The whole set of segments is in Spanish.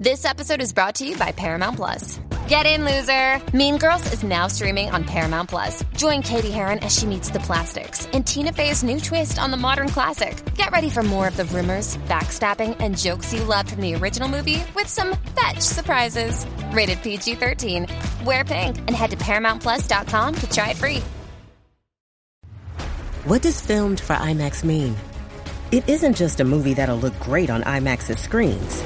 This episode is brought to you by Paramount Plus. Get in, loser! Mean Girls is now streaming on Paramount Plus. Join Katie Heron as she meets the plastics and Tina Fey's new twist on the modern classic. Get ready for more of the rumors, backstabbing, and jokes you loved from the original movie with some fetch surprises. Rated PG 13. Wear pink and head to ParamountPlus.com to try it free. What does filmed for IMAX mean? It isn't just a movie that'll look great on IMAX's screens.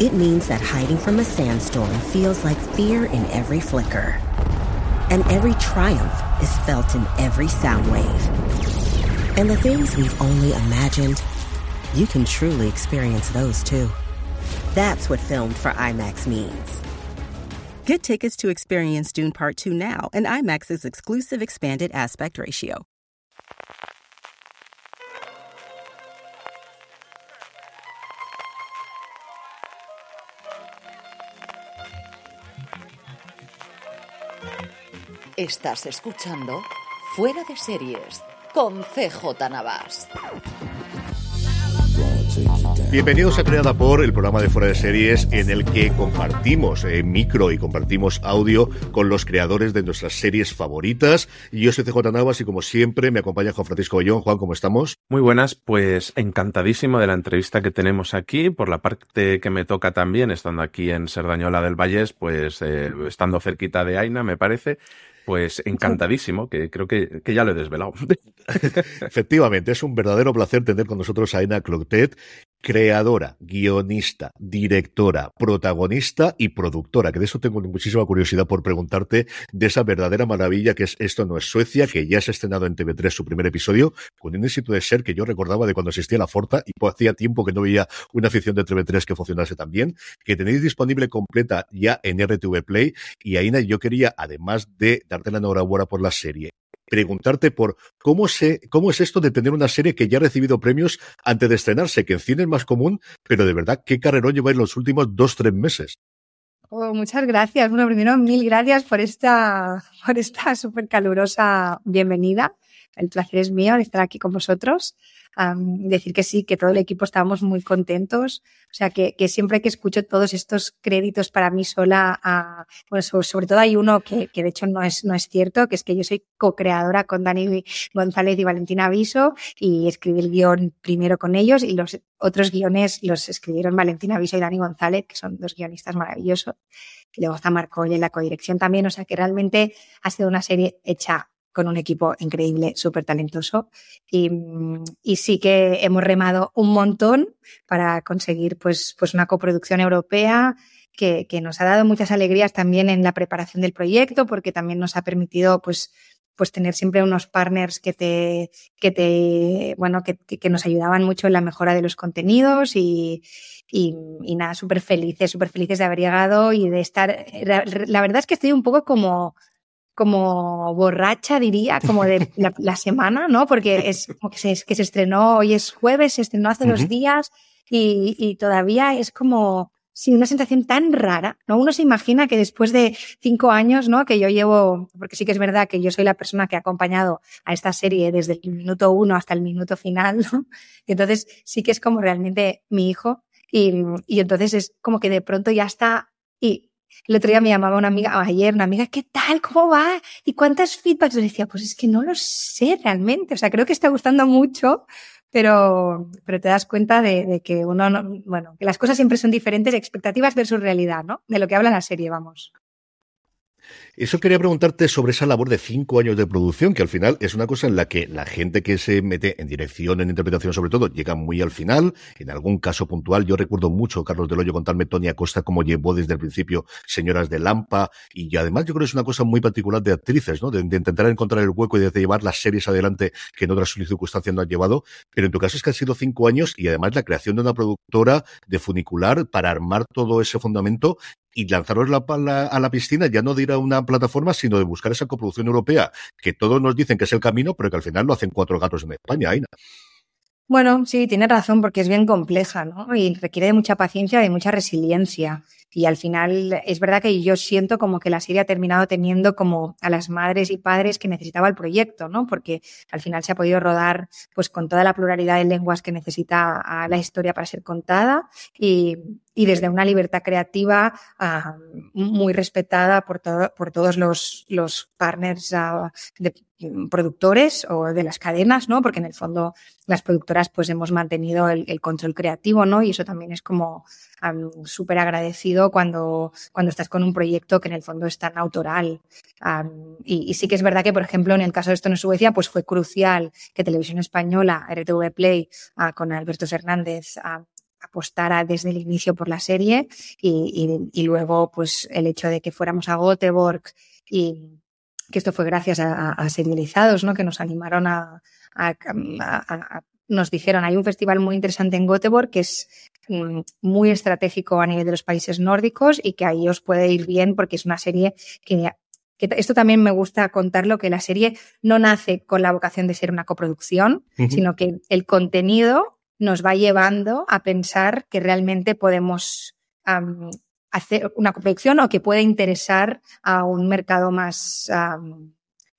It means that hiding from a sandstorm feels like fear in every flicker. And every triumph is felt in every sound wave. And the things we've only imagined, you can truly experience those too. That's what filmed for IMAX means. Get tickets to experience Dune Part 2 now and IMAX's exclusive expanded aspect ratio. Estás escuchando Fuera de Series con CJ Navas. Bienvenidos a Creada por, el programa de Fuera de Series en el que compartimos eh, micro y compartimos audio con los creadores de nuestras series favoritas. Yo soy CJ Navas y como siempre me acompaña Juan Francisco Ollón. Juan, ¿cómo estamos? Muy buenas, pues encantadísimo de la entrevista que tenemos aquí. Por la parte que me toca también, estando aquí en Serdañola del Vallés, pues eh, estando cerquita de Aina, me parece. Pues encantadísimo, que creo que, que ya lo he desvelado. Efectivamente, es un verdadero placer tener con nosotros a Aina Cloctet, creadora, guionista, directora, protagonista y productora, que de eso tengo muchísima curiosidad por preguntarte de esa verdadera maravilla que es Esto no es Suecia, que ya se ha estrenado en TV3 su primer episodio, con un éxito de ser que yo recordaba de cuando existía la Forta y hacía tiempo que no veía una afición de TV3 que funcionase tan bien, que tenéis disponible completa ya en RTV Play y Aina, yo quería, además de darte la enhorabuena por la serie, preguntarte por cómo, es esto de tener una serie que ya ha recibido premios antes de estrenarse, que en cine es más común, pero de verdad, ¿qué carrerón lleváis los últimos dos, tres meses? Oh, muchas gracias. Bueno, primero, mil gracias por esta, por esta súper calurosa bienvenida. El placer es mío de estar aquí con vosotros. Um, decir que sí, que todo el equipo estábamos muy contentos. O sea, que, que siempre que escucho todos estos créditos para mí sola, uh, bueno, sobre, sobre, todo hay uno que, que, de hecho no es, no es cierto, que es que yo soy co-creadora con Dani González y Valentina Aviso y escribí el guion primero con ellos y los otros guiones los escribieron Valentina Aviso y Dani González, que son dos guionistas maravillosos. Y luego está Marco en la codirección también. O sea, que realmente ha sido una serie hecha con un equipo increíble, súper talentoso. Y, sí que hemos remado un montón para conseguir pues, pues una coproducción europea que, nos ha dado muchas alegrías también en la preparación del proyecto, porque también nos ha permitido pues, pues tener siempre unos partners que te, que te, bueno, que, que nos ayudaban mucho en la mejora de los contenidos y, y, nada, súper felices, súper felices de haber llegado y de estar, la verdad es que estoy un poco como, como borracha, diría, como de la, la semana, ¿no? Porque es como que se, que se estrenó, hoy es jueves, se estrenó hace uh -huh. dos días y, y, todavía es como, sí, una sensación tan rara, ¿no? Uno se imagina que después de cinco años, ¿no? Que yo llevo, porque sí que es verdad que yo soy la persona que ha acompañado a esta serie desde el minuto uno hasta el minuto final, ¿no? Y entonces sí que es como realmente mi hijo y, y entonces es como que de pronto ya está y el otro día me llamaba una amiga, ayer una amiga, ¿qué tal? ¿Cómo va? ¿Y cuántas feedbacks? Yo decía, pues es que no lo sé realmente. O sea, creo que está gustando mucho, pero, pero te das cuenta de, de que uno, no, bueno, que las cosas siempre son diferentes, expectativas versus realidad, ¿no? De lo que habla la serie, vamos. Eso quería preguntarte sobre esa labor de cinco años de producción, que al final es una cosa en la que la gente que se mete en dirección, en interpretación sobre todo, llega muy al final. En algún caso puntual, yo recuerdo mucho, Carlos Del Hoyo, contarme Tony Acosta cómo llevó desde el principio Señoras de Lampa. Y además yo creo que es una cosa muy particular de actrices, ¿no? De, de intentar encontrar el hueco y de llevar las series adelante que en otras circunstancias no han llevado. Pero en tu caso es que han sido cinco años y además la creación de una productora de funicular para armar todo ese fundamento y lanzaros la, a la piscina ya no de ir a una plataforma, sino de buscar esa coproducción europea, que todos nos dicen que es el camino, pero que al final lo hacen cuatro gatos en España, Aina. Bueno, sí, tiene razón, porque es bien compleja, ¿no? Y requiere de mucha paciencia y mucha resiliencia. Y al final es verdad que yo siento como que la serie ha terminado teniendo como a las madres y padres que necesitaba el proyecto, ¿no? Porque al final se ha podido rodar pues con toda la pluralidad de lenguas que necesita la historia para ser contada y, y desde una libertad creativa uh, muy respetada por, por todos los, los partners uh, de, productores o de las cadenas, ¿no? Porque en el fondo las productoras pues hemos mantenido el control creativo, ¿no? Y eso también es como um, súper agradecido cuando, cuando estás con un proyecto que en el fondo es tan autoral. Um, y, y, sí que es verdad que, por ejemplo, en el caso de esto en Suecia, pues fue crucial que Televisión Española, RTV Play, uh, con Alberto Hernández, apostara desde el inicio por la serie y, y, y, luego pues el hecho de que fuéramos a Göteborg y que esto fue gracias a, a serializados, ¿no? Que nos animaron a, a, a, nos dijeron, hay un festival muy interesante en Göteborg que es mm, muy estratégico a nivel de los países nórdicos y que ahí os puede ir bien porque es una serie que que esto también me gusta contarlo, que la serie no nace con la vocación de ser una coproducción, uh -huh. sino que el contenido nos va llevando a pensar que realmente podemos um, hacer una coproducción o que puede interesar a un mercado más, um,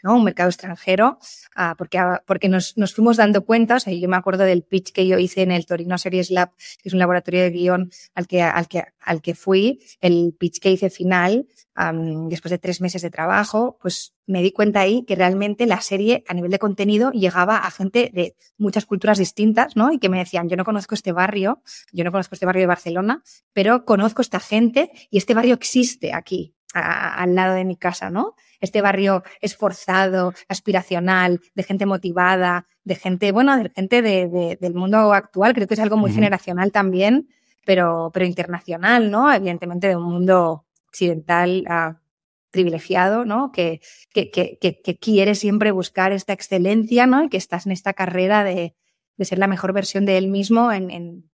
¿no? Un mercado extranjero, uh, porque, uh, porque nos, nos, fuimos dando cuenta, o sea, yo me acuerdo del pitch que yo hice en el Torino Series Lab, que es un laboratorio de guion al que, al que, al que fui, el pitch que hice final, después de tres meses de trabajo, pues me di cuenta ahí que realmente la serie a nivel de contenido llegaba a gente de muchas culturas distintas, ¿no? Y que me decían, yo no conozco este barrio, yo no conozco este barrio de Barcelona, pero conozco esta gente y este barrio existe aquí, al lado de mi casa, ¿no? Este barrio esforzado, aspiracional, de gente motivada, de gente, bueno, de gente de, de, del mundo actual, creo que es algo muy uh -huh. generacional también, pero, pero internacional, ¿no? Evidentemente de un mundo occidental uh, privilegiado, ¿no? Que, que, que, que, quiere siempre buscar esta excelencia, ¿no? Y que estás en esta carrera de, de ser la mejor versión de él mismo en, en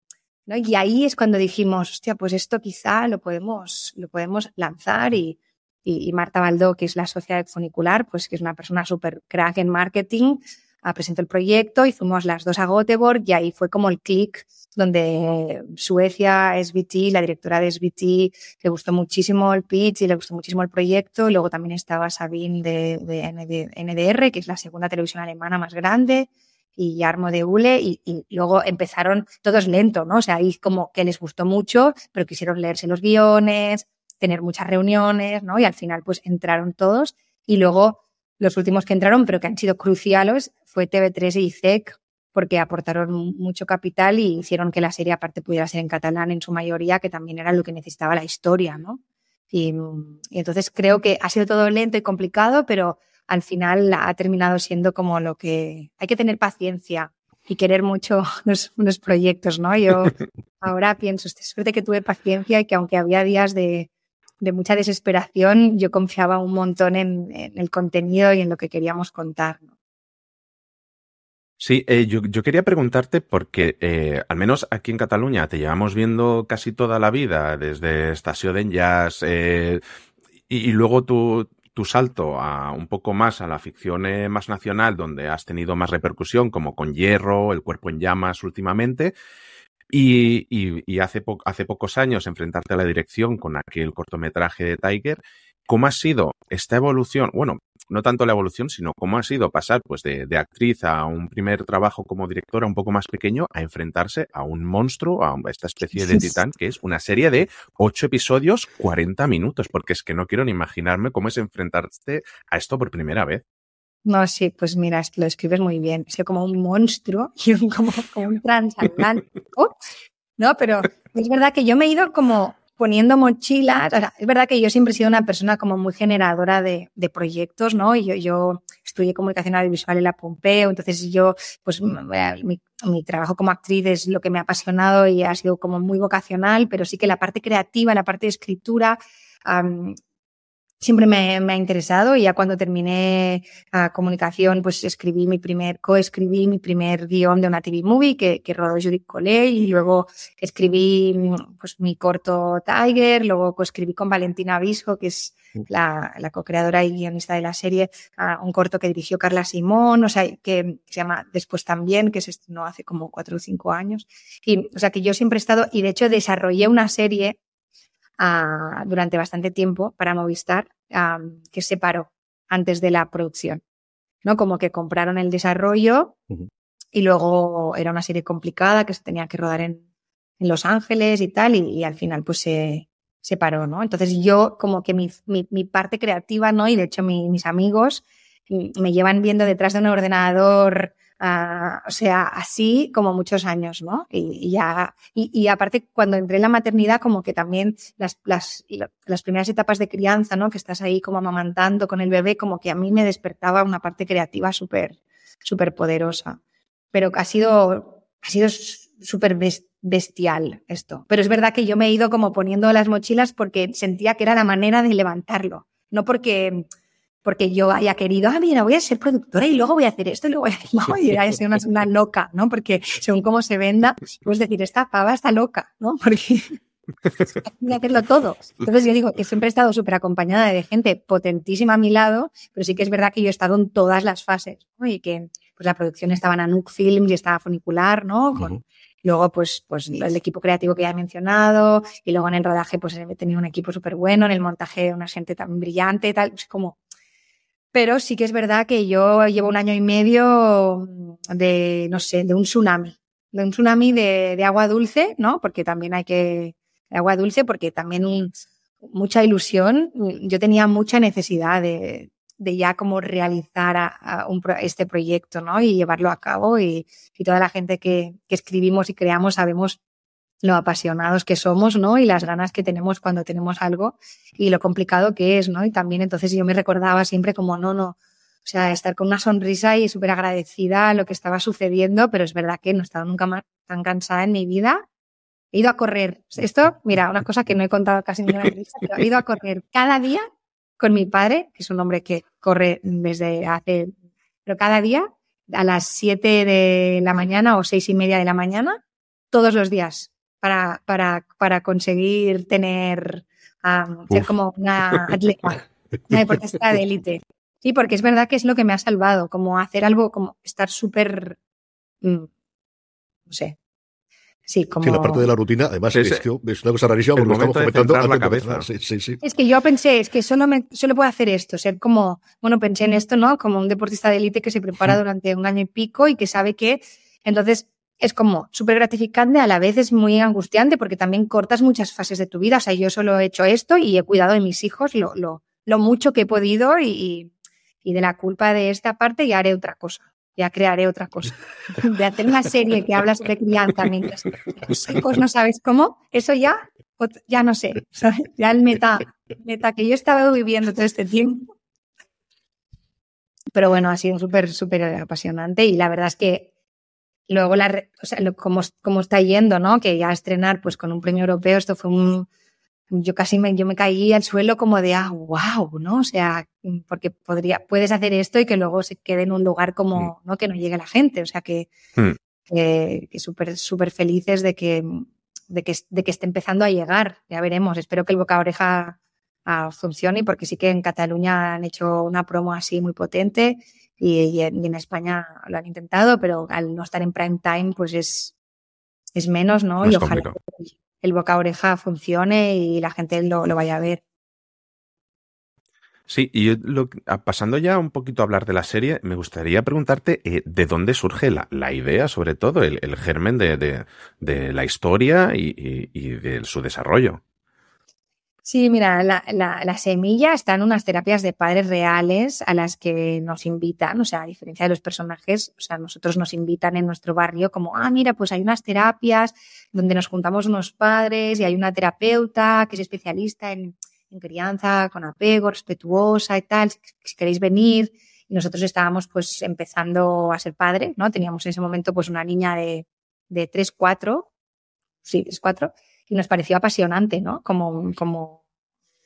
¿no? Y ahí es cuando dijimos, hostia, pues esto quizá lo podemos, lo podemos lanzar y, y, Marta Baldó, que es la socia de Funicular, pues que es una persona súper crack en marketing, uh, presentó el proyecto y fuimos las dos a Göteborg y ahí fue como el clic donde Suecia, SBT, la directora de SBT, le gustó muchísimo el pitch y le gustó muchísimo el proyecto. Luego también estaba Sabine de, de ND, NDR, que es la segunda televisión alemana más grande y Armo de Ule y, luego empezaron todos lento, ¿no? O sea, ahí como que les gustó mucho, pero quisieron leerse los guiones, tener muchas reuniones, ¿no? Y al final pues entraron todos y luego los últimos que entraron, pero que han sido cruciales, fue TV3 y ICEC, porque aportaron mucho capital y hicieron que la serie aparte pudiera ser en catalán en su mayoría, que también era lo que necesitaba la historia, ¿no? Y, y entonces creo que ha sido todo lento y complicado, pero al final ha terminado siendo como lo que hay que tener paciencia y querer mucho los, los proyectos, ¿no? Yo ahora pienso, suerte que tuve paciencia y que aunque había días de, de mucha desesperación, yo confiaba un montón en, el contenido y en lo que queríamos contar. Sí, eh, yo, yo, quería preguntarte porque eh, al menos aquí en Cataluña te llevamos viendo casi toda la vida, desde Estació d'Enllaç, eh, y, y, luego tu, tu salto a un poco más a la ficción más nacional, donde has tenido más repercusión, como con Hierro, El cuerpo en llamas últimamente, y, y, y hace, po hace pocos años enfrentarte a la dirección con aquel cortometraje de Tiger. ¿Cómo ha sido esta evolución? Bueno, no tanto la evolución, sino cómo ha sido pasar pues de, de, actriz a un primer trabajo como directora un poco más pequeño a enfrentarse a un monstruo, a esta especie de titán, que es una serie de ocho episodios, 40 minutos, porque es que no quiero ni imaginarme cómo es enfrentarte a esto por primera vez. No, sí, pues mira, lo escribes muy bien. Es como un monstruo y un, como, un transatlántico. no, pero es verdad que yo me he ido como poniendo mochilas. Es verdad que yo siempre he sido una persona como muy generadora de, proyectos, ¿no? Y yo, yo estudié comunicación audiovisual en la Pompeo, entonces yo, pues mi, mi, trabajo como actriz es lo que me ha apasionado y ha sido como muy vocacional, pero sí que la parte creativa, la parte de escritura, um, siempre me, me, ha interesado y ya cuando terminé uh, comunicación, pues escribí mi primer, coescribí mi primer guion de una TV movie que, que rodó Judith Collet y luego escribí pues mi corto Tiger, luego coescribí con Valentina Visco, que es la, la co-creadora y guionista de la serie, uh, un corto que dirigió Carla Simón, o sea, que, que, se llama Después también, que se estrenó hace como cuatro o cinco años. Y, o sea, que yo siempre he estado, y de hecho desarrollé una serie ah, durante bastante tiempo para Movistar, que se paró antes de la producción. ¿no? Como que compraron el desarrollo y luego era una serie complicada que se tenía que rodar en, en Los Ángeles y tal, y, y al final pues se, se paró, ¿no? Entonces yo como que mi, mi, mi parte creativa, ¿no? Y de hecho mi- mis amigos mm, me llevan viendo detrás de un ordenador, ah, o sea, así como muchos años, ¿no? Y, ya, y, aparte cuando entré en la maternidad como que también las, las, la- las primeras etapas de crianza, ¿no? Que estás ahí como amamantando con el bebé, como que a mí me despertaba una parte creativa súper, súper poderosa. Pero ha sido, ha sido súper bes- bestial esto. Pero es verdad que yo me he ido como poniendo las mochilas porque sentía que era la manera de levantarlo. No porque, porque yo haya querido, ah, mira, voy a ser productora y luego voy a hacer esto y luego voy a hacer, no, y voy a ser una, una loca, ¿no? Porque según cómo se venda, puedes decir, esta pava está loca, ¿no? Porque hay que hacerlo todo. Entonces yo digo que siempre he estado súper acompañada de gente potentísima a mi lado, pero sí que es verdad que yo he estado en todas las fases, ¿no? Y que pues la producción estaba en Anuk Films y estaba Funicular, ¿no? Con, Ujú. Luego, pues, pues el equipo creativo que ya he mencionado, y luego en el rodaje, pues he tenido un equipo súper bueno, en el montaje una gente tan brillante, tal, es como. Pero sí que es verdad que yo llevo un año y medio de, no sé, de un tsunami, de un tsunami de, de agua dulce, ¿no? Porque también hay que, de agua dulce, porque también mucha ilusión. Yo tenía mucha necesidad de, de ya como realizar este proyecto, ¿no? Y llevarlo a cabo y, y toda la gente que, que escribimos y creamos sabemos lo apasionados que somos, ¿no? Y las ganas que tenemos cuando tenemos algo y lo complicado que es, ¿no? Y también entonces yo me recordaba siempre como, no, no, o sea, estar con una sonrisa y súper agradecida a lo que estaba sucediendo, pero es verdad que no he estado nunca más tan cansada en mi vida. He ido a correr. Esto, mira, una cosa que no he contado casi ninguna entrevista, pero he ido a correr cada día con mi padre, que es un hombre que corre desde hace, pero cada día a las 7 de la mañana o seis y media de la mañana, todos los días, para, para, para conseguir tener, um, ser como una atleta, una deportista de élite. Sí, porque es verdad que es lo que me ha salvado, como hacer algo, como estar súper, mm, no sé. Sí, como... Sí, la parte de la rutina, además, Es- es, que es una cosa rarísima porque lo estamos comentando la cabeza. sí, sí. Es que yo pensé, es que solo, me, solo puedo hacer esto, ser como, bueno, pensé en esto, ¿no? Como un deportista de élite que se prepara durante un año y pico y que sabe que, entonces, es como súper gratificante, a la vez es muy angustiante porque también cortas muchas fases de tu vida. O sea, yo solo he hecho esto y he cuidado de mis hijos lo, lo, lo mucho que he podido y, y, de la culpa de esta parte ya haré otra cosa. Ya crearé otra cosa. De hacer una serie que habla sobre crianza mientras los hijos no sabes cómo, eso ya, ya no sé. ¿sabes? Ya el meta, meta que yo he estado viviendo todo este tiempo. Pero bueno, ha sido súper, súper apasionante y la verdad es que luego la, o sea, lo- como, como está yendo, ¿no? Que ya estrenar pues con un premio europeo, esto fue un, yo casi me, yo me caí al suelo como de, ah, wow, ¿no? O sea, porque podría, puedes hacer esto y que luego se quede en un lugar como, ¿no? Que no llegue la gente. O sea, que, Mm. que, que súper, súper felices de que, de que, de que esté empezando a llegar. Ya veremos. Espero que el boca a oreja ah, funcione porque sí que en Cataluña han hecho una promo así muy potente y, y en, España lo han intentado, pero al no estar en prime time, pues es, es menos, ¿no? Más y ojalá complicado. el boca a oreja funcione y la gente lo, lo vaya a ver. Sí, y yo lo- a- pasando ya un poquito a hablar de la serie, me gustaría preguntarte eh, de dónde surge la, la idea, sobre todo, el, el germen de, de- de la historia y, y- y de su desarrollo. Sí, mira, la, la, la semilla está en unas terapias de padres reales a las que nos invitan, o sea, a diferencia de los personajes, o sea, nosotros nos invitan en nuestro barrio como, ah, mira, pues hay unas terapias donde nos juntamos unos padres y hay una terapeuta que es especialista en, crianza con apego, respetuosa y tal, si, si queréis venir. Y nosotros estábamos pues empezando a ser padres, ¿no? Teníamos en ese momento pues una niña de, de 3, 4, sí, 3, 4, y nos pareció apasionante, ¿no? Como, como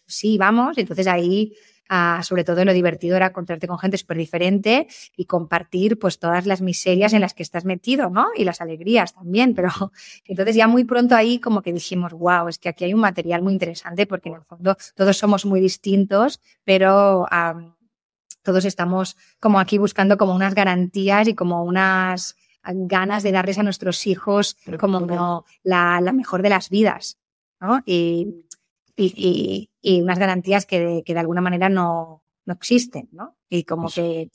sí, vamos. Entonces ahí, ah, sobre todo lo divertido era encontrarte con gente súper diferente y compartir pues todas las miserias en las que estás metido, ¿no? Y las alegrías también. Pero entonces ya muy pronto ahí como que dijimos, wow, es que aquí hay un material muy interesante porque en el fondo todos somos muy distintos, pero todos estamos como aquí buscando como unas garantías y como unas ganas de darles a nuestros hijos como no, la, la mejor de las vidas, ¿no? Y, y, y, unas garantías que de, que de alguna manera no, no existen, ¿no? Y como Pues que,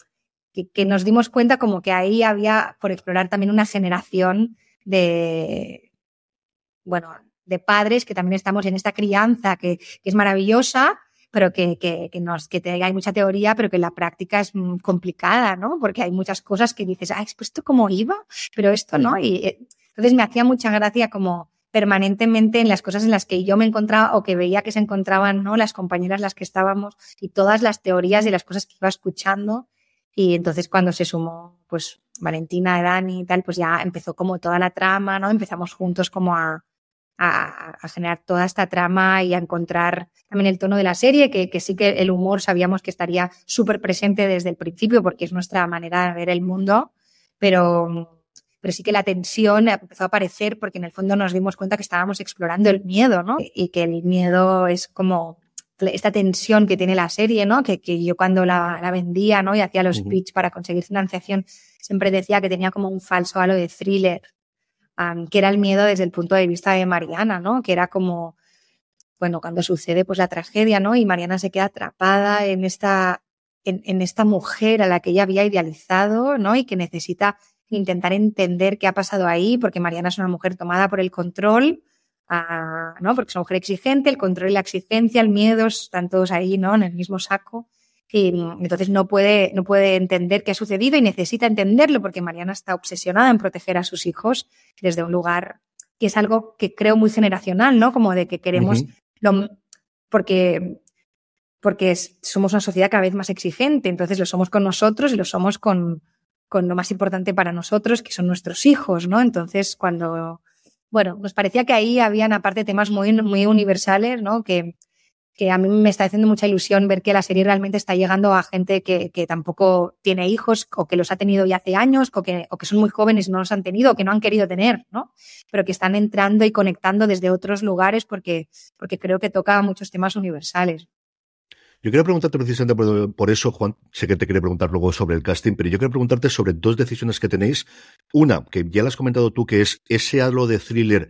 que, que nos dimos cuenta como que ahí había por explorar también una generación de, bueno, de padres que también estamos en esta crianza que, que es maravillosa, pero que, que, que, nos, que te- hay mucha teoría, pero que la práctica es mm, complicada, ¿no? Porque hay muchas cosas que dices, ah, pues esto cómo iba, pero esto no. Y eh, entonces me hacía mucha gracia como permanentemente en las cosas en las que yo me encontraba o que veía que se encontraban, ¿no? Las compañeras las que estábamos y todas las teorías y las cosas que iba escuchando. Y entonces cuando se sumó, pues, Valentina, Dani y tal, pues ya empezó como toda la trama, ¿no? Empezamos juntos como a, a, a generar toda esta trama y a encontrar también el tono de la serie, que, que sí que el humor sabíamos que estaría súper presente desde el principio porque es nuestra manera de ver el mundo, pero, pero sí que la tensión empezó a aparecer porque en el fondo nos dimos cuenta que estábamos explorando el miedo, ¿no? Y que el miedo es como esta tensión que tiene la serie, ¿no? Que, que yo cuando la, la vendía, ¿no? Y hacía los Ujú. pitch para conseguir financiación, siempre decía que tenía como un falso halo de thriller, am, que era el miedo desde el punto de vista de Mariana, ¿no? Que era como, bueno, cuando sucede pues la tragedia, ¿no? Y Mariana se queda atrapada en esta, en, en esta mujer a la que ella había idealizado, ¿no? Y que necesita intentar entender qué ha pasado ahí, porque Mariana es una mujer tomada por el control, ah, ¿no? Porque es una mujer exigente, el control y la exigencia, el miedo, están todos ahí, ¿no? En el mismo saco. Y entonces no puede, no puede entender qué ha sucedido y necesita entenderlo porque Mariana está obsesionada en proteger a sus hijos desde un lugar que es algo que creo muy generacional, ¿no? Como de que queremos lo, porque, porque es- somos una sociedad cada vez más exigente, entonces lo somos con nosotros y lo somos con, con lo más importante para nosotros, que son nuestros hijos, ¿no? Entonces, cuando, bueno, nos parecía que ahí habían aparte temas muy, muy universales, ¿no? Que, que a mí me está haciendo mucha ilusión ver que la serie realmente está llegando a gente que, que tampoco tiene hijos o que los ha tenido ya hace años o que, o que son muy jóvenes y no los han tenido o que no han querido tener, ¿no? Pero que están entrando y conectando desde otros lugares porque, porque creo que toca muchos temas universales. Yo quería preguntarte precisamente por, eso, Juan, sé que te quería preguntar luego sobre el casting, pero yo quería preguntarte sobre dos decisiones que tenéis. Una, que ya la has comentado tú, que es ese halo de thriller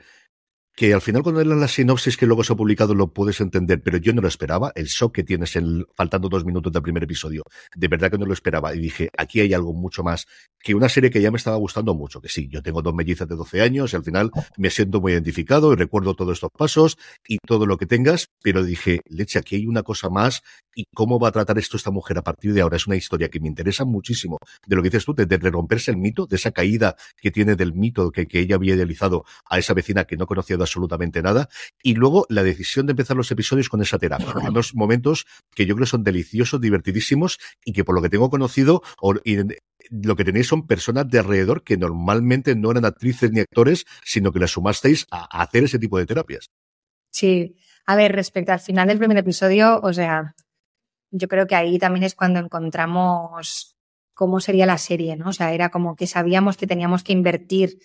que al final cuando lees la sinopsis que luego se ha publicado lo puedes entender, pero yo no lo esperaba, el shock que tienes en, faltando dos minutos del primer episodio, de verdad que no lo esperaba y dije, aquí hay algo mucho más que una serie que ya me estaba gustando mucho, que sí, yo tengo dos mellizas de 12 años y al final me siento muy identificado y recuerdo todos estos pasos y todo lo que tengas, pero dije, leche, aquí hay una cosa más y cómo va a tratar esto esta mujer a partir de ahora. Es una historia que me interesa muchísimo de lo que dices tú, de, de romperse el mito, de esa caída que tiene del mito que, que ella había idealizado a esa vecina que no conocía absolutamente nada. Y luego la decisión de empezar los episodios con esa terapia. Unos momentos que yo creo son deliciosos, divertidísimos y que por lo que tengo conocido, lo que tenéis son personas de alrededor que normalmente no eran actrices ni actores, sino que las sumasteis a hacer ese tipo de terapias. Sí, a ver, respecto al final del primer episodio, o sea, yo creo que ahí también es cuando encontramos cómo sería la serie, ¿no? O sea, era como que sabíamos que teníamos que invertir.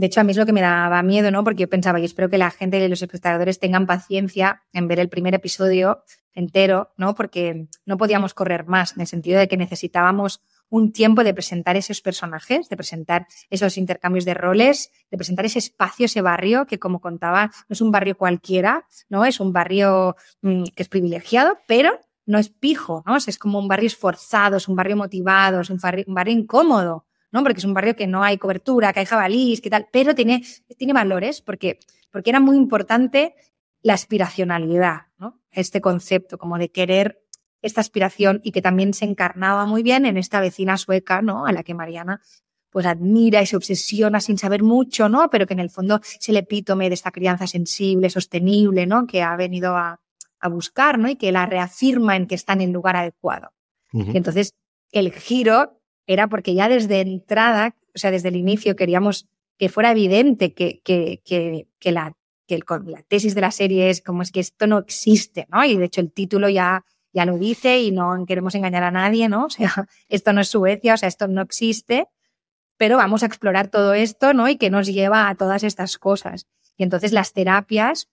De hecho, a mí es lo que me daba miedo, ¿no? Porque yo pensaba, y espero que la gente y los espectadores tengan paciencia en ver el primer episodio entero, ¿no? Porque no podíamos correr más, en el sentido de que necesitábamos un tiempo de presentar esos personajes, de presentar esos intercambios de roles, de presentar ese espacio, ese barrio, que como contaba, no es un barrio cualquiera, ¿no? Es un barrio mmm, que es privilegiado, pero no es pijo, ¿no? Es como un barrio esforzado, es un barrio motivado, es un barrio, un barrio incómodo, ¿no? Porque es un barrio que no hay cobertura, que hay jabalís, que tal, pero tiene, tiene valores porque, porque era muy importante la aspiracionalidad, ¿no? Este concepto como de querer esta aspiración y que también se encarnaba muy bien en esta vecina sueca, ¿no? A la que Mariana pues admira y se obsesiona sin saber mucho, ¿no? Pero que en el fondo es el epítome de esta crianza sensible, sostenible, ¿no? Que ha venido a, a buscar, ¿no? Y que la reafirma en que está en el lugar adecuado. Uh -huh. Y entonces el giro era porque ya desde entrada, o sea, desde el inicio queríamos que fuera evidente que, que, que, que la, el, la tesis de la serie es como es que esto no existe, ¿no? Y de hecho el título ya ya lo dice y no queremos engañar a nadie, ¿no? O sea, esto no es Suecia, o sea, esto no existe, pero vamos a explorar todo esto, ¿no? Y que nos lleva a todas estas cosas. Y entonces las terapias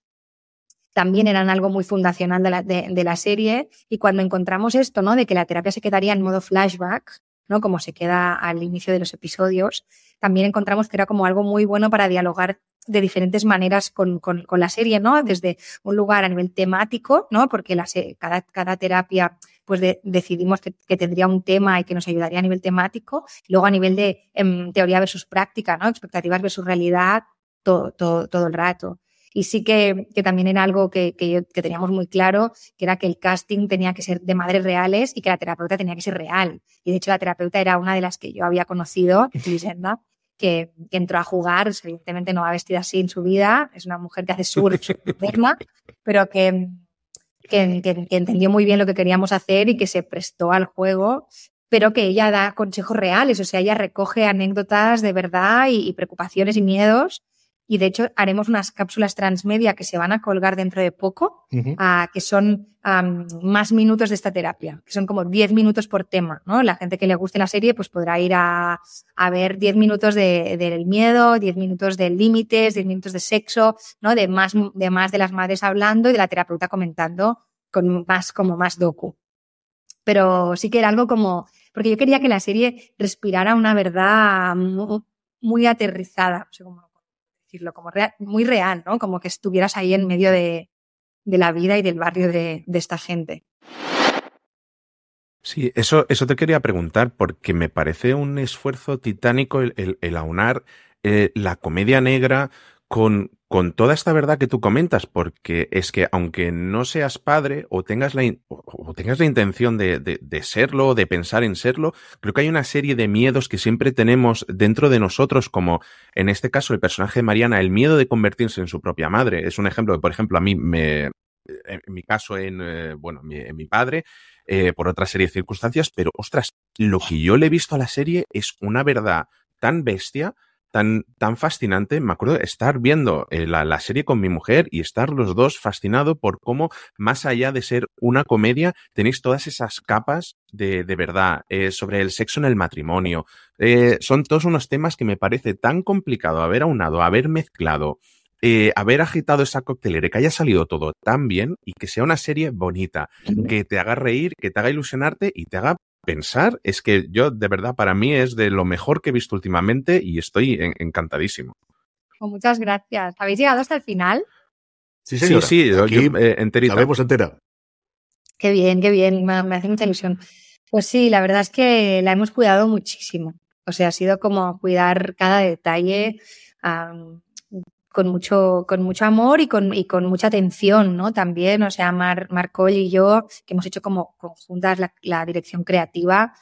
también eran algo muy fundacional de la, de la serie y cuando encontramos esto, ¿no? De que la terapia se quedaría en modo flashback, ¿no? Como se queda al inicio de los episodios, también encontramos que era como algo muy bueno para dialogar de diferentes maneras con, con, la serie, ¿no? Desde un lugar a nivel temático, ¿no? Porque cada, cada terapia pues de, decidimos que, que, tendría un tema y que nos ayudaría a nivel temático, luego a nivel de em, teoría versus práctica, ¿no? Expectativas versus realidad, todo, todo, todo el rato. Y sí que, que también era algo que, que, que, teníamos muy claro, que era que el casting tenía que ser de madres reales y que la terapeuta tenía que ser real. Y de hecho la terapeuta era una de las que yo había conocido, Lisenda, que, que, entró a jugar, evidentemente no va vestida así en su vida, es una mujer que hace surf pero que, que, que, entendió muy bien lo que queríamos hacer y que se prestó al juego, pero que ella da consejos reales, o sea, ella recoge anécdotas de verdad y, y preocupaciones y miedos y de hecho haremos unas cápsulas transmedia que se van a colgar dentro de poco, uh -huh. uh, que son um, más minutos de esta terapia, que son como 10 minutos por tema, ¿no? La gente que le guste la serie pues podrá ir a, a ver 10 minutos del de, miedo, 10 minutos de límites, 10 minutos de sexo, ¿no? De más, de más de las madres hablando y de la terapeuta comentando con más, como más docu. Pero sí que era algo como, porque yo quería que la serie respirara una verdad muy, muy aterrizada, o sea, como decirlo, como real, muy real, ¿no? Como que estuvieras ahí en medio de, de la vida y del barrio de, de esta gente. Sí, eso, eso te quería preguntar porque me parece un esfuerzo titánico el, aunar eh, la comedia negra con, con toda esta verdad que tú comentas, porque es que aunque no seas padre o tengas la, o, tengas la intención de, de, de, serlo, de pensar en serlo, creo que hay una serie de miedos que siempre tenemos dentro de nosotros, como en este caso el personaje de Mariana, el miedo de convertirse en su propia madre. Es un ejemplo que, por ejemplo, a mí me, en mi caso, en, eh, bueno, mi, en mi padre, eh, por otra serie de circunstancias, pero ostras, lo que yo le he visto a la serie es una verdad tan bestia tan, tan fascinante. Me acuerdo estar viendo eh, la, la, serie con mi mujer y estar los dos fascinados por cómo, más allá de ser una comedia, tenéis todas esas capas de, de verdad eh, sobre el sexo en el matrimonio. Eh, son todos unos temas que me parece tan complicado haber aunado, haber mezclado. Eh, haber agitado esa coctelera, que haya salido todo tan bien y que sea una serie bonita, que te haga reír, que te haga ilusionarte y te haga pensar es que yo, de verdad, para mí es de lo mejor que he visto últimamente y estoy en encantadísimo. Oh, muchas gracias. ¿Habéis llegado hasta el final? Sí, señora. sí, sí, Aquí yo, eh, enterita. La vemos entera. Qué bien, qué bien, me, me, hace mucha ilusión. Pues sí, la verdad es que la hemos cuidado muchísimo. O sea, ha sido como cuidar cada detalle. Um, con mucho, con mucho amor y con, y con mucha atención, ¿no? También, o sea, Mar, Marcol y yo, que hemos hecho como conjuntas la, la, dirección creativa,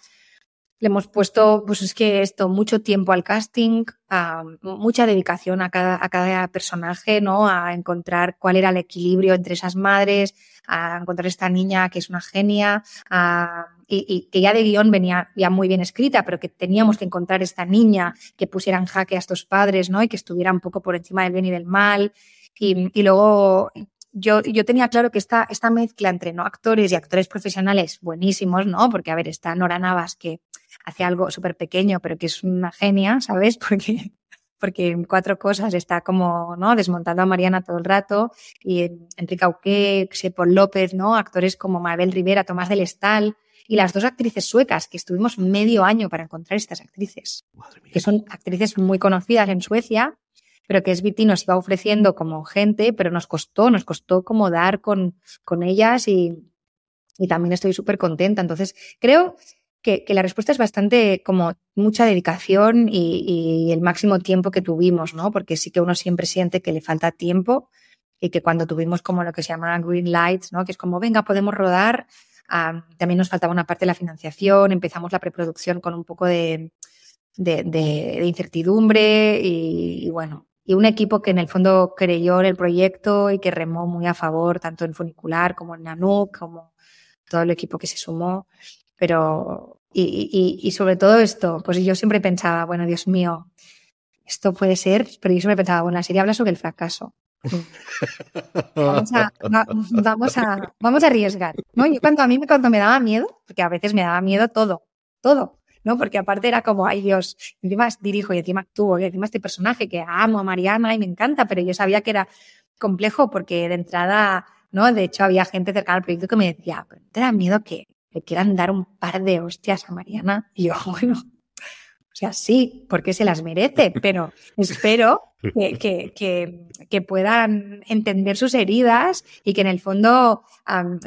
le hemos puesto, pues es que esto, mucho tiempo al casting, uh, mucha dedicación a cada, a cada personaje, ¿no? A encontrar cuál era el equilibrio entre esas madres, a encontrar esta niña que es una genia, a y, y, que ya de guion venía ya muy bien escrita, pero que teníamos que encontrar esta niña que pusiera en jaque a estos padres, ¿no? Y que estuviera un poco por encima del bien y del mal. Y, y luego yo, yo tenía claro que esta, esta mezcla entre no actores y actores profesionales buenísimos, ¿no? Porque, a ver, está Nora Navas que hace algo súper pequeño, pero que es una genia, ¿sabes? Porque porque en cuatro cosas está como, ¿no? Desmontando a Mariana todo el rato, y Enrique Auqué, Paul López, ¿no? Actores como Mabel Rivera, Tomás del Estal, y las dos actrices suecas, que estuvimos medio año para encontrar estas actrices, que son actrices muy conocidas en Suecia, pero que SBT nos iba ofreciendo como gente, pero nos costó, nos costó como dar con, con ellas y, y también estoy súper contenta. Entonces, creo que, que, la respuesta es bastante como mucha dedicación y, y, el máximo tiempo que tuvimos, ¿no? Porque sí que uno siempre siente que le falta tiempo y que cuando tuvimos como lo que se llama green lights, ¿no? Que es como, venga, podemos rodar, También nos faltaba una parte de la financiación, empezamos la preproducción con un poco de, de, de, de incertidumbre y, y, bueno, y un equipo que en el fondo creyó en el proyecto y que remó muy a favor, tanto en Funicular como en Nanook, como todo el equipo que se sumó. Pero, y, y, y sobre todo esto, pues yo siempre pensaba, bueno, Dios mío, esto puede ser, pero yo siempre pensaba, bueno, la serie habla sobre el fracaso. Vamos a, vamos a, vamos a arriesgar, ¿no? Yo cuando a mí cuando me daba miedo, porque a veces me daba miedo todo, todo, ¿no? Porque aparte era como, ay Dios, encima dirijo y encima actúo y encima este personaje que amo a Mariana y me encanta, pero yo sabía que era complejo porque de entrada, ¿no? De hecho había gente cercana al proyecto que me decía, ¿te da miedo que le quieran dar un par de hostias a Mariana. Y yo, bueno, o sea, sí, porque se las merece, pero espero que, que, que, puedan entender sus heridas y que en el fondo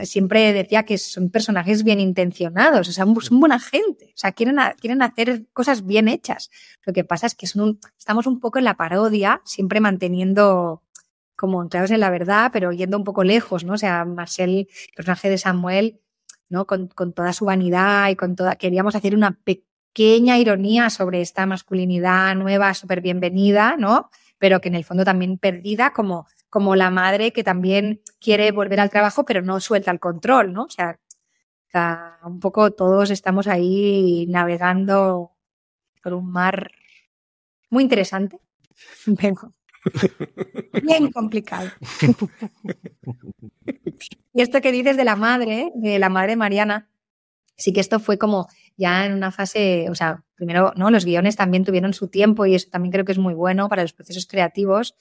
siempre decía que son personajes bien intencionados, o sea, son buena gente, o sea, quieren, quieren hacer cosas bien hechas. Lo que pasa es que son estamos un poco en la parodia, siempre manteniendo como entrados en la verdad, pero yendo un poco lejos, ¿no? O sea, Marcel, el personaje de Samuel, ¿no? Con, con toda su vanidad y con toda, queríamos hacer una pequeña pequeña ironía sobre esta masculinidad nueva, súper bienvenida, ¿no? Pero que en el fondo también perdida como, como la madre que también quiere volver al trabajo, pero no suelta el control, ¿no? O sea, un poco todos estamos ahí navegando por un mar muy interesante, bien complicado. y esto que dices de la madre, de la madre Mariana, sí que esto fue como ya en una fase, o sea, primero, ¿no? Los guiones también tuvieron su tiempo y eso también creo que es muy bueno para los procesos creativos.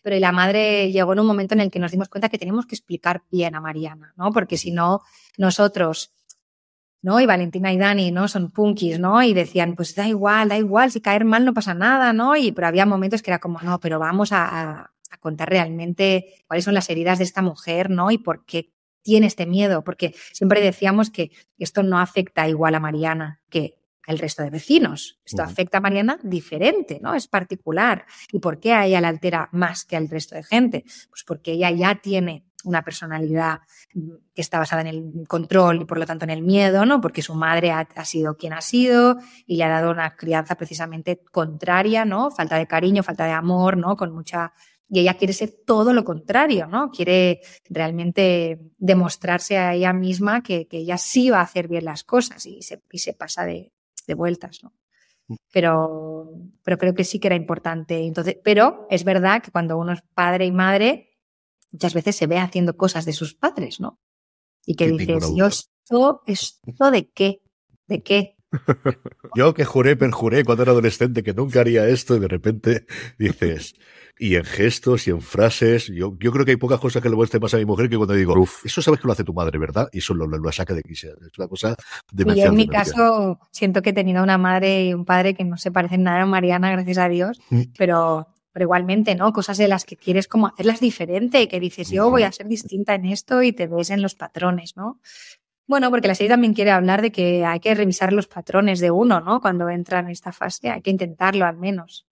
Pero la madre llegó en un momento en el que nos dimos cuenta que teníamos que explicar bien a Mariana, ¿no? Porque si no, nosotros, ¿no? Y Valentina y Dani, ¿no? Son punkis, ¿no? Y decían, pues da igual, da igual, si caer mal no pasa nada, ¿no? Y pero había momentos que era como, no, pero vamos a, a contar realmente cuáles son las heridas de esta mujer, ¿no? Y por qué tiene este miedo, porque siempre decíamos que esto no afecta igual a Mariana que al resto de vecinos. Esto afecta a Mariana diferente, ¿no? Es particular. ¿Y por qué a ella la altera más que al resto de gente? Pues porque ella ya tiene una personalidad que está basada en el control y por lo tanto en el miedo, ¿no? Porque su madre ha, ha, sido quien ha sido y le ha dado una crianza precisamente contraria, ¿no? Falta de cariño, falta de amor, ¿no? Con mucha y ella quiere ser todo lo contrario, ¿no? Quiere realmente demostrarse a ella misma que, que ella sí va a hacer bien las cosas y se, y se pasa de, de vueltas, ¿no? Mm. Pero, pero creo que sí que era importante. Entonces, pero es verdad que cuando uno es padre y madre, muchas veces se ve haciendo cosas de sus padres, ¿no? Y que dices, yo esto, esto de qué, de qué, Yo que juré, perjuré cuando era adolescente que nunca haría esto y de repente dices, y en gestos y en frases, yo, yo creo que hay pocas cosas que le muestre más a mi mujer que cuando digo, Uf. eso sabes que lo hace tu madre, ¿verdad? Y eso lo, lo, lo saca de aquí. Es una cosa de Y en mi caso siento que he tenido una madre y un padre que no se parecen nada a Mariana, gracias a Dios, mm. pero pero igualmente, ¿no? Cosas de las que quieres como hacerlas diferente y que dices, yo voy a ser distinta en esto y te ves en los patrones, ¿no? Bueno, porque la serie también quiere hablar de que hay que revisar los patrones de uno, ¿no? Cuando entra en esta fase, hay que intentarlo al menos.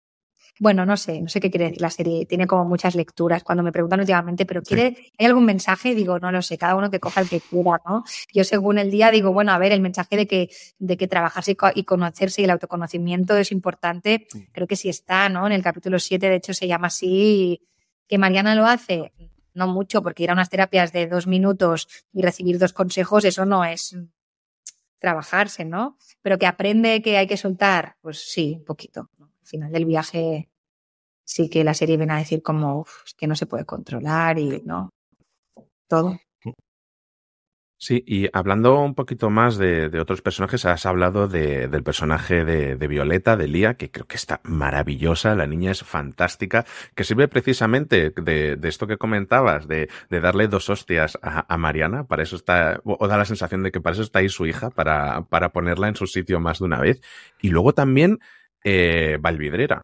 Bueno, no sé, no sé qué quiere decir la serie. Tiene como muchas lecturas. Cuando me preguntan últimamente, ¿pero quiere, sí. hay algún mensaje? Digo, no lo sé, cada uno que coja el que quiera, ¿no? Yo según el día digo, bueno, a ver, el mensaje de que, de que trabajarse y conocerse y el autoconocimiento es importante, creo que sí está, ¿no? En el capítulo 7, de hecho, se llama así, que Mariana lo hace no mucho, porque ir a unas terapias de dos minutos y recibir dos consejos, eso no es trabajarse, ¿no? Pero que aprende que hay que soltar, pues sí, un poquito. Al final del viaje sí que la serie viene a decir como es que no se puede controlar y no todo. Sí, y hablando un poquito más de, de otros personajes, has hablado de, del personaje de, de, Violeta, de Lía, que creo que está maravillosa, la niña es fantástica, que sirve precisamente de, esto que comentabas, de, darle dos hostias a, a, Mariana, para eso está, o da la sensación de que para eso está ahí su hija, para, para ponerla en su sitio más de una vez. Y luego también eh, Valvidrera,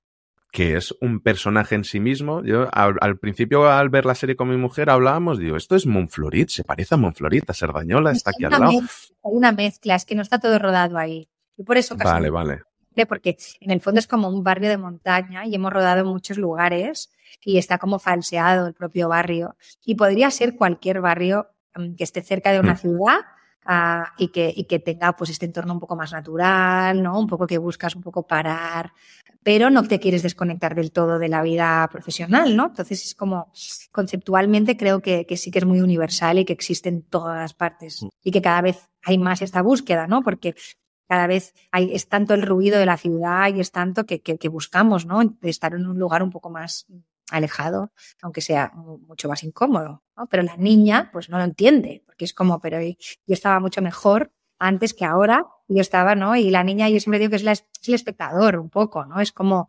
que es un personaje en sí mismo. Yo al, al, principio, al ver la serie con mi mujer, hablábamos, digo, esto es Montflorit, se parece a Montflorit, a Serdañola, está aquí al lado. Mezcla, hay una mezcla, es que no está todo rodado ahí. Y por eso casi Vale, vale. Porque en el fondo es como un barrio de montaña y hemos rodado en muchos lugares y está como falseado el propio barrio. Y podría ser cualquier barrio um, que esté cerca de una mm. ciudad Uh, y, que, y que tenga pues este entorno un poco más natural, ¿no? Un poco que buscas un poco parar, pero no te quieres desconectar del todo de la vida profesional, ¿no? Entonces es como conceptualmente creo que, que sí que es muy universal y que existe en todas partes mm. y que cada vez hay más esta búsqueda, ¿no? Porque cada vez hay, es tanto el ruido de la ciudad y es tanto que, que, que buscamos, ¿no? De estar en un lugar un poco más alejado, aunque sea mucho más incómodo, ¿no? Pero la niña, pues no lo entiende, porque es como, pero yo estaba mucho mejor antes que ahora, yo estaba, ¿no? Y la niña, yo siempre digo que es, la, es el espectador un poco, ¿no? Es como,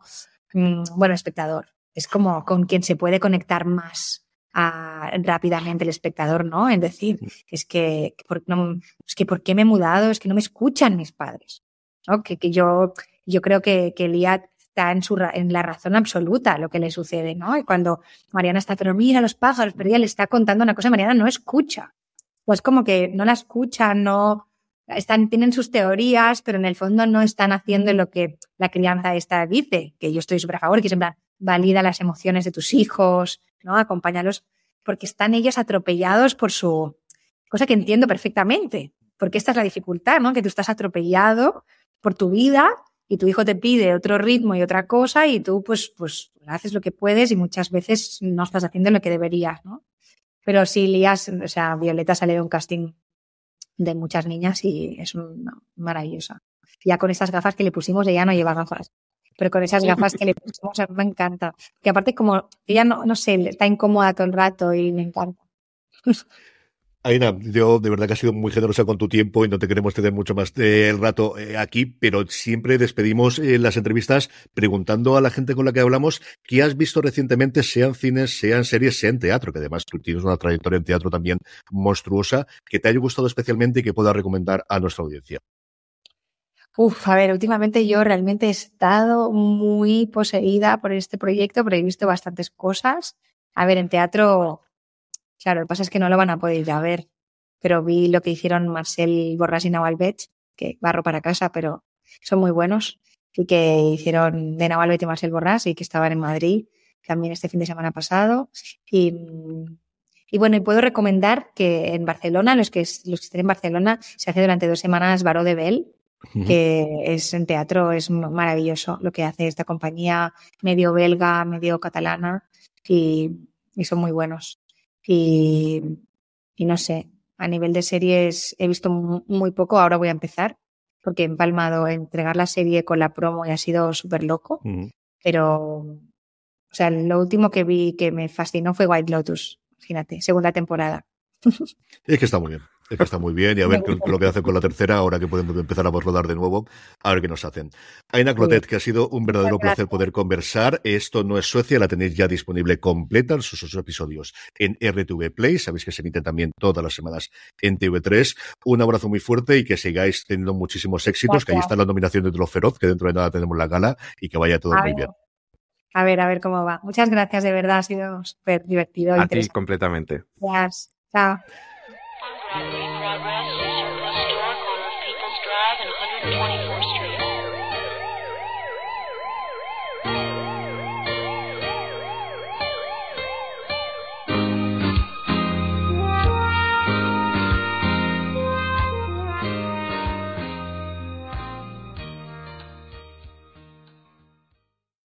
mmm, bueno, espectador, es como con quien se puede conectar más rápidamente el espectador, ¿no? En decir, es que, por, no, es que ¿por qué me he mudado? Es que no me escuchan mis padres, ¿no? Que, que yo, yo creo que, que está en, su, en la razón absoluta lo que le sucede, ¿no? Y cuando Mariana está, pero mira los pájaros, pero ella le está contando una cosa, Mariana no escucha. Pues como que no la escucha, no, están, tienen sus teorías, pero en el fondo no están haciendo lo que la crianza esta dice, que yo estoy súper a favor, que siempre valida las emociones de tus hijos, ¿no? Acompáñalos, porque están ellos atropellados por su, cosa que entiendo perfectamente, porque esta es la dificultad, ¿no? Que tú estás atropellado por tu vida y tu hijo te pide otro ritmo y otra cosa y tú pues, pues haces lo que puedes y muchas veces no estás haciendo lo que deberías, ¿no? Pero si Lías, o sea, Violeta sale de un casting de muchas niñas y es maravillosa. Ya con esas gafas que le pusimos, ella no lleva gafas, pero con esas gafas que le pusimos me encanta. Que aparte como ella no, no sé, está incómoda todo el rato y me encanta. Aina, yo de verdad que has sido muy generosa con tu tiempo y no te queremos tener mucho más el rato eh, aquí, pero siempre despedimos eh, las entrevistas preguntando a la gente con la que hablamos qué has visto recientemente, sean cines, sean series, sean teatro, que además tú tienes una trayectoria en teatro también monstruosa, que te haya gustado especialmente y que puedas recomendar a nuestra audiencia. Uf, a ver, últimamente yo realmente he estado muy poseída por este proyecto, pero he visto bastantes cosas. A ver, en teatro Claro, lo que pasa es que no lo van a poder ir a ver, pero vi lo que hicieron Marcel Borras y Navalbech, que barro para casa, pero son muy buenos, y que hicieron de Navalbech y Marcel Borras y que estaban en Madrid también este fin de semana pasado. Y, y bueno, y puedo recomendar que en Barcelona, los que, los que estén en Barcelona, se hace durante dos semanas Baró de Bell, que es en teatro, es maravilloso lo que hace esta compañía medio belga, medio catalana y, y son muy buenos. Y, y no sé, a nivel de series he visto muy poco, ahora voy a empezar, porque he empalmado entregar la serie con la promo y ha sido súper loco. Pero, o sea, lo último que vi que me fascinó fue White Lotus, fíjate, segunda temporada. Es que está muy bien. Es que está muy bien y a ver lo que hacen con la tercera, ahora que podemos empezar a rodar de nuevo, a ver qué nos hacen. Aina Clotet, que ha sido un verdadero placer poder conversar. Esto no es Suecia, la tenéis ya disponible completa en sus episodios en RTV Play. Sabéis que se emite también todas las semanas en TV3. Un abrazo muy fuerte y que sigáis teniendo muchísimos éxitos, que ahí está la nominación de Los Feroz, que dentro de nada tenemos la gala y que vaya todo muy bien. A ver, a ver cómo va. Muchas gracias, de verdad, ha sido súper divertido. A ti completamente. Gracias. Chao. Roger, Roger.